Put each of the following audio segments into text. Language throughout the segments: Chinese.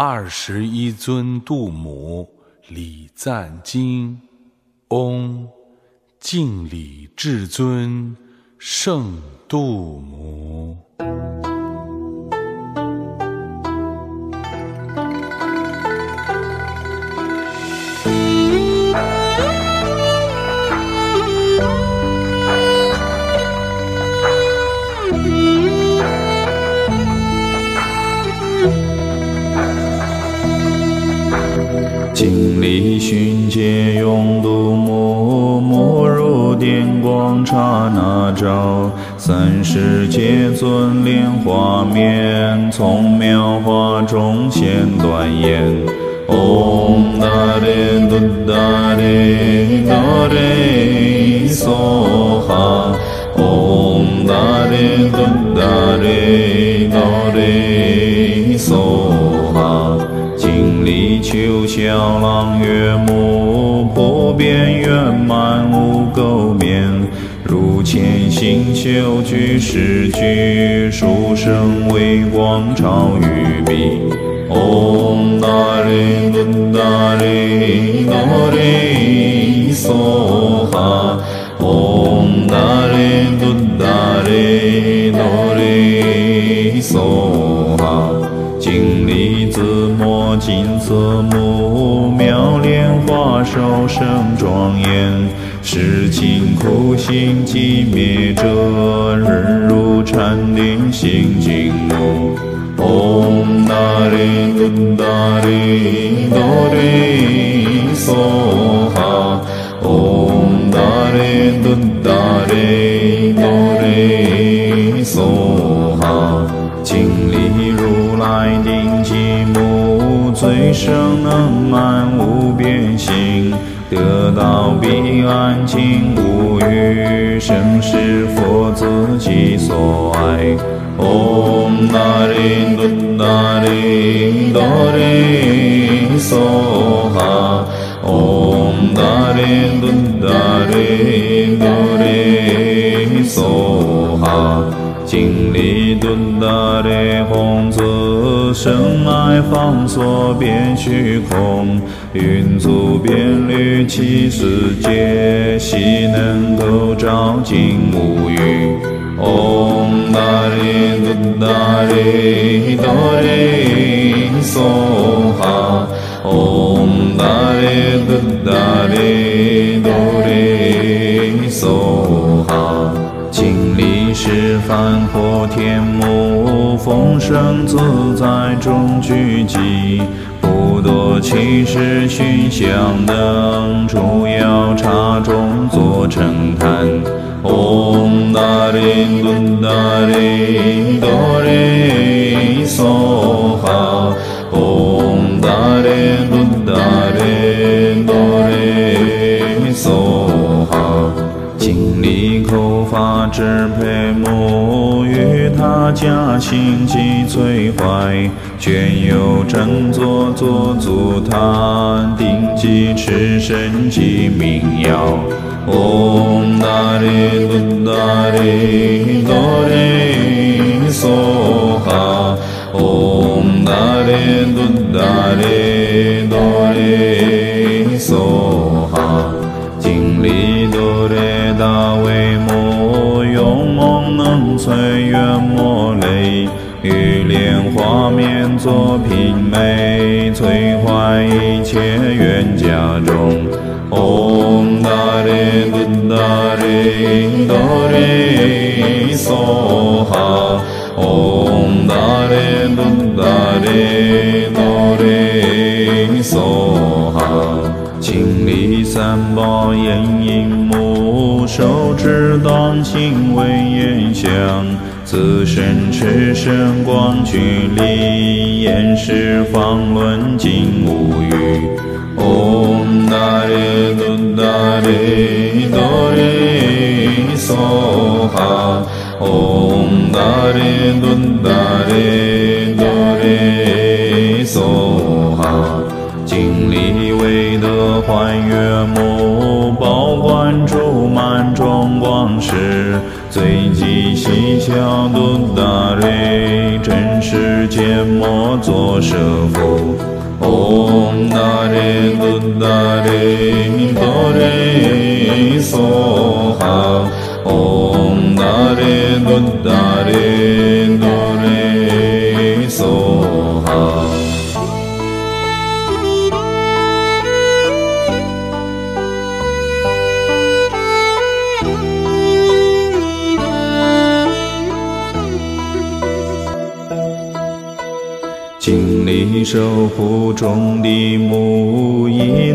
二十一尊度母礼赞经，嗡，敬礼至尊圣度母。熏戒用度母，母如电光刹那照，三世皆尊莲花面，从妙花中现端严。唵达咧嘟达咧哆咧梭哈，唵达咧嘟达咧哆咧梭哈。敬礼求小郎月母，普遍圆满无垢面，如前行修具世具，殊胜微光照于彼。唵达咧嘟达咧哆咧梭哈，唵达咧嘟达咧哆咧梭哈。敬礼紫墨金色母，妙莲花手生庄严，是勤苦行寂灭者，人如禅定心静穆。唵达咧嘟达咧哆咧梭哈，唵达咧嘟达咧哆咧梭哈。敬礼如来定寂母，最胜能满无边行，得道彼岸尽无余，生是佛自己所爱。唵达咧嘟达咧哆咧梭哈，唵达咧嘟达咧哆咧梭哈。敬礼敦达咧弘子，深爱放所遍虚空，云足遍律其世界，悉能够照尽无余。唵达咧嘟达咧哆咧梭哈，唵达咧嘟达咧哆咧梭哈。敬礼十方破天母，风声自在中聚集，多其事熏香灯，诸药茶中作成坛。唵达咧嘟达咧哆咧梭哈，唵达咧嘟达咧哆咧梭哈。敬礼口发支配母，他家心即摧坏，卷有正坐坐足坛，定记持身即名谣。唵达咧嘟达咧哆咧梭哈，唵达咧嘟达咧哆哈，唵达咧嘟达咧哆咧梭哈。敬礼三宝眼影目，手持当心为眼香，自身持身光具力，眼视方论尽无余。唵达咧嘟达咧哆咧梭哈，唵达咧嘟达咧哆咧梭哈。敬礼为德还月母，保管诸满庄光时，最吉喜孝度大瑞，真世间莫作舍夫。唵达咧度达咧哆咧梭达咧哆咧梭哈。尽力守护种地木，亦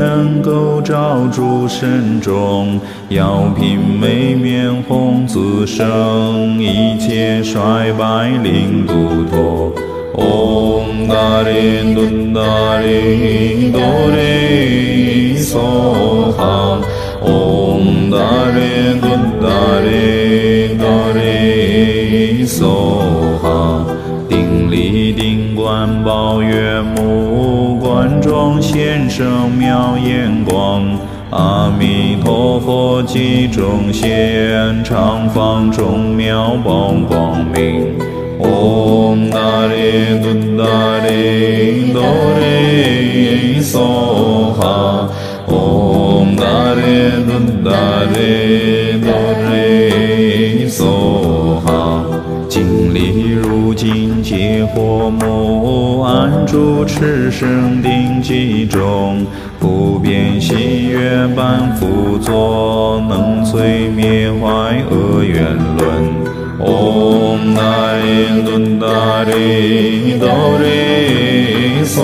能够照诸身中。药品美面红自生，一切衰败令度脱。嗡达咧度达咧哆咧梭哈。嗡达咧度达咧生妙眼光。阿弥陀佛集中现，常放众妙宝光明。唵达咧度达咧哆咧梭哈。唵达咧度达咧哆咧梭哈。经历如今皆火木，安住持生其中，不变喜悦般辅佐，能摧灭坏恶缘轮。唵达咧度达咧哆咧梭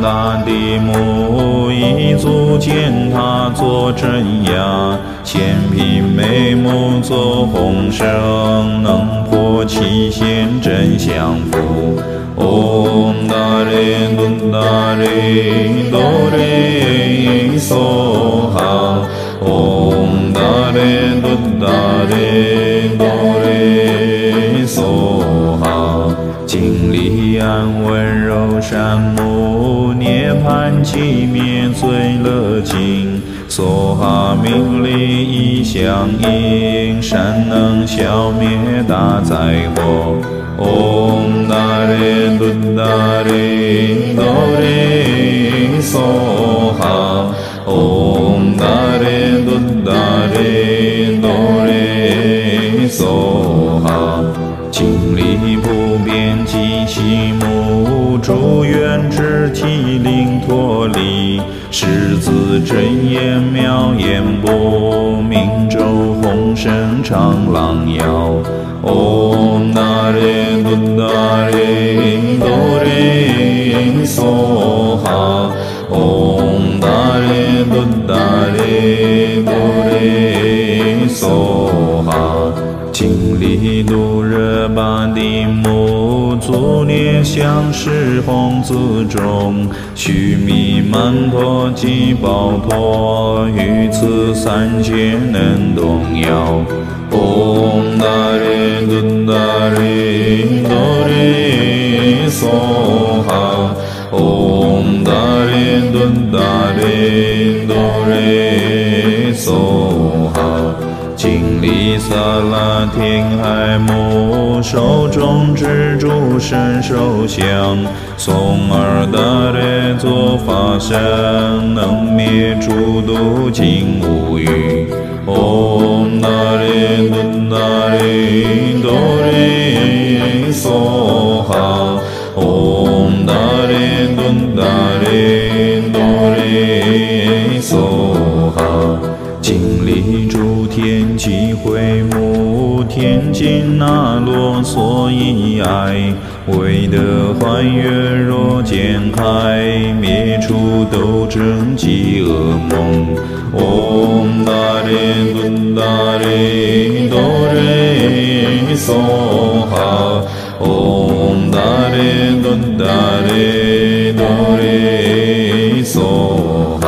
安达地木，一足践踏作镇压，千匹眉目作红绳，能破七仙真相符。唵达咧度达咧哆咧梭哈。唵达咧乐境。梭哈名利一相应，善能消灭大灾祸。唵达咧度达咧哆咧梭哈。唵达咧度达咧哆咧梭哈。经历普遍吉喜木，祝愿之体灵脱离，狮子真言妙言波，明咒红声长浪摇。唵达咧度达咧度热巴地木，足念相识红子中，须弥曼陀及宝陀，于此三界能动摇。唵达咧度达咧哆咧梭哈。唵达萨拉天海母，手中执珠身受香，松尔达列作法身，能灭诸毒尽无余。唵达还原若见开，灭除斗争及恶梦。嗡达咧度达咧哆咧梭哈。嗡达咧度达咧哆咧梭哈。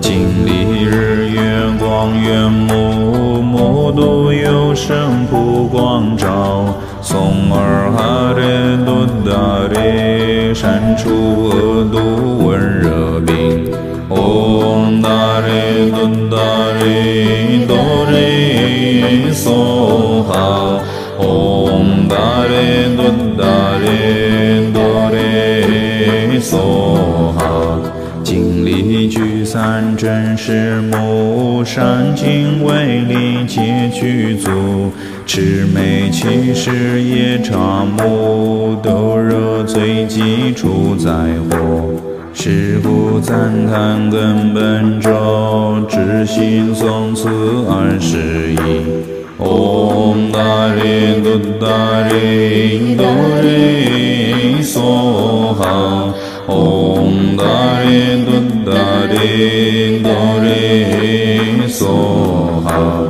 经历日月光圆目，目度有神普光照。松尔哈咧度达咧善除恶毒温热病。唵达咧顿达咧哆咧梭哈。唵达咧顿达咧哆咧梭哈。净力聚散真实目，善经为力皆具足。魑魅起时夜叉目，斗热最急出灾祸。是故赞叹根本咒，至心诵此二十一。唵达咧哆达咧哆咧梭哈。唵达咧哆达咧哆咧梭哈。